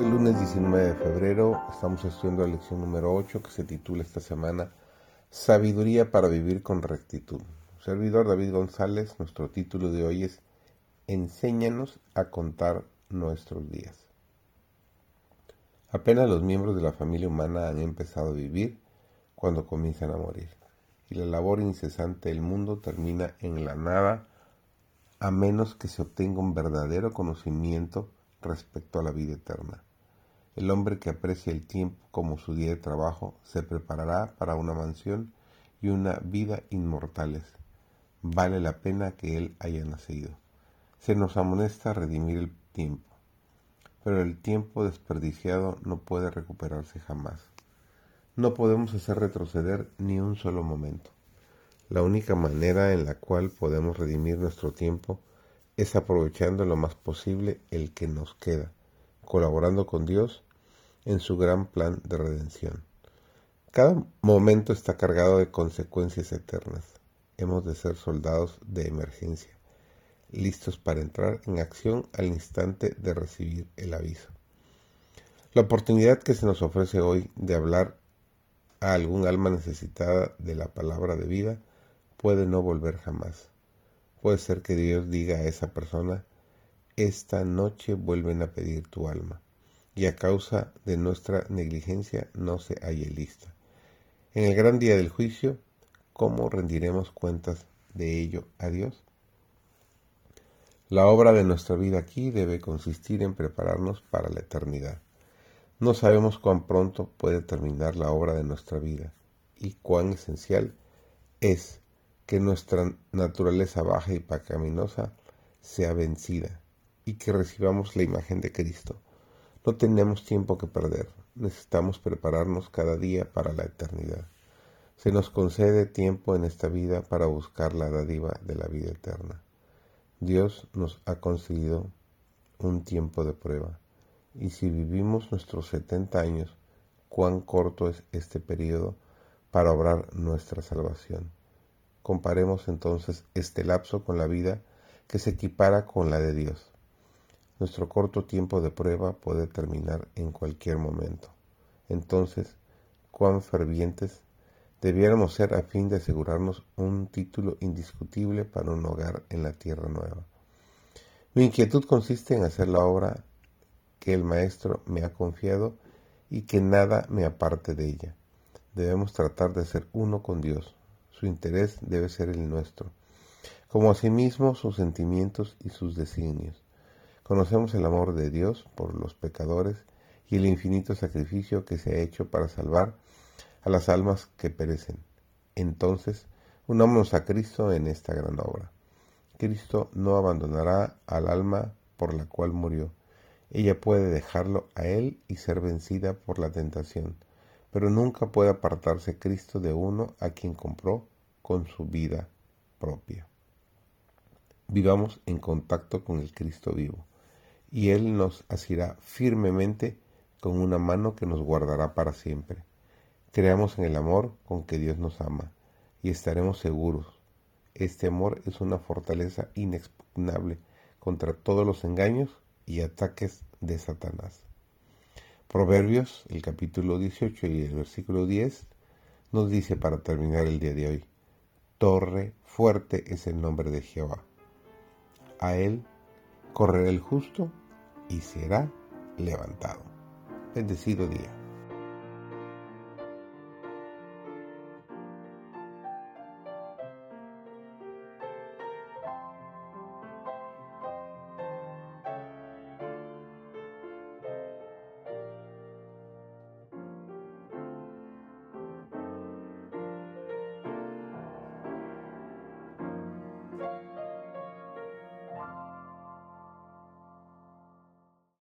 Hoy lunes 19 de febrero estamos estudiando la lección número 8 que se titula esta semana Sabiduría para vivir con rectitud. Servidor David González, nuestro título de hoy es Enséñanos a contar nuestros días. Apenas los miembros de la familia humana han empezado a vivir cuando comienzan a morir y la labor incesante del mundo termina en la nada a menos que se obtenga un verdadero conocimiento respecto a la vida eterna. El hombre que aprecia el tiempo como su día de trabajo se preparará para una mansión y una vida inmortales. Vale la pena que él haya nacido. Se nos amonesta redimir el tiempo, pero el tiempo desperdiciado no puede recuperarse jamás. No podemos hacer retroceder ni un solo momento. La única manera en la cual podemos redimir nuestro tiempo es aprovechando lo más posible el que nos queda, colaborando con Dios en su gran plan de redención. Cada momento está cargado de consecuencias eternas. Hemos de ser soldados de emergencia, listos para entrar en acción al instante de recibir el aviso. La oportunidad que se nos ofrece hoy de hablar a algún alma necesitada de la palabra de vida puede no volver jamás. Puede ser que Dios diga a esa persona, esta noche vuelven a pedir tu alma, y a causa de nuestra negligencia no se halle lista. En el gran día del juicio, ¿cómo rendiremos cuentas de ello a Dios? La obra de nuestra vida aquí debe consistir en prepararnos para la eternidad. No sabemos cuán pronto puede terminar la obra de nuestra vida y cuán esencial es que nuestra naturaleza baja y pecaminosa sea vencida y que recibamos la imagen de Cristo. No tenemos tiempo que perder, necesitamos prepararnos cada día para la eternidad. Se nos concede tiempo en esta vida para buscar la dádiva de la vida eterna. Dios nos ha concedido un tiempo de prueba, y si vivimos nuestros 70 años, cuán corto es este periodo para obrar nuestra salvación. Comparemos entonces este lapso con la vida que se equipara con la de Dios. Nuestro corto tiempo de prueba puede terminar en cualquier momento. Entonces, cuán fervientes debiéramos ser a fin de asegurarnos un título indiscutible para un hogar en la tierra nueva. Mi inquietud consiste en hacer la obra que el Maestro me ha confiado y que nada me aparte de ella. Debemos tratar de ser uno con Dios, su interés debe ser el nuestro, como asimismo sus sentimientos y sus designios. Conocemos el amor de Dios por los pecadores y el infinito sacrificio que se ha hecho para salvar a las almas que perecen. Entonces, unámonos a Cristo en esta gran obra. Cristo no abandonará al alma por la cual murió. Ella puede dejarlo a Él y ser vencida por la tentación, pero nunca puede apartarse Cristo de uno a quien compró con su vida propia. Vivamos en contacto con el Cristo vivo, y Él nos asirá firmemente con una mano que nos guardará para siempre. Creamos en el amor con que Dios nos ama, y estaremos seguros. Este amor es una fortaleza inexpugnable contra todos los engaños y ataques de Satanás. Proverbios, el capítulo 18 y el versículo 10, nos dice para terminar el día de hoy, Torre fuerte es el nombre de Jehová. A él correrá el justo y será levantado. Bendecido día.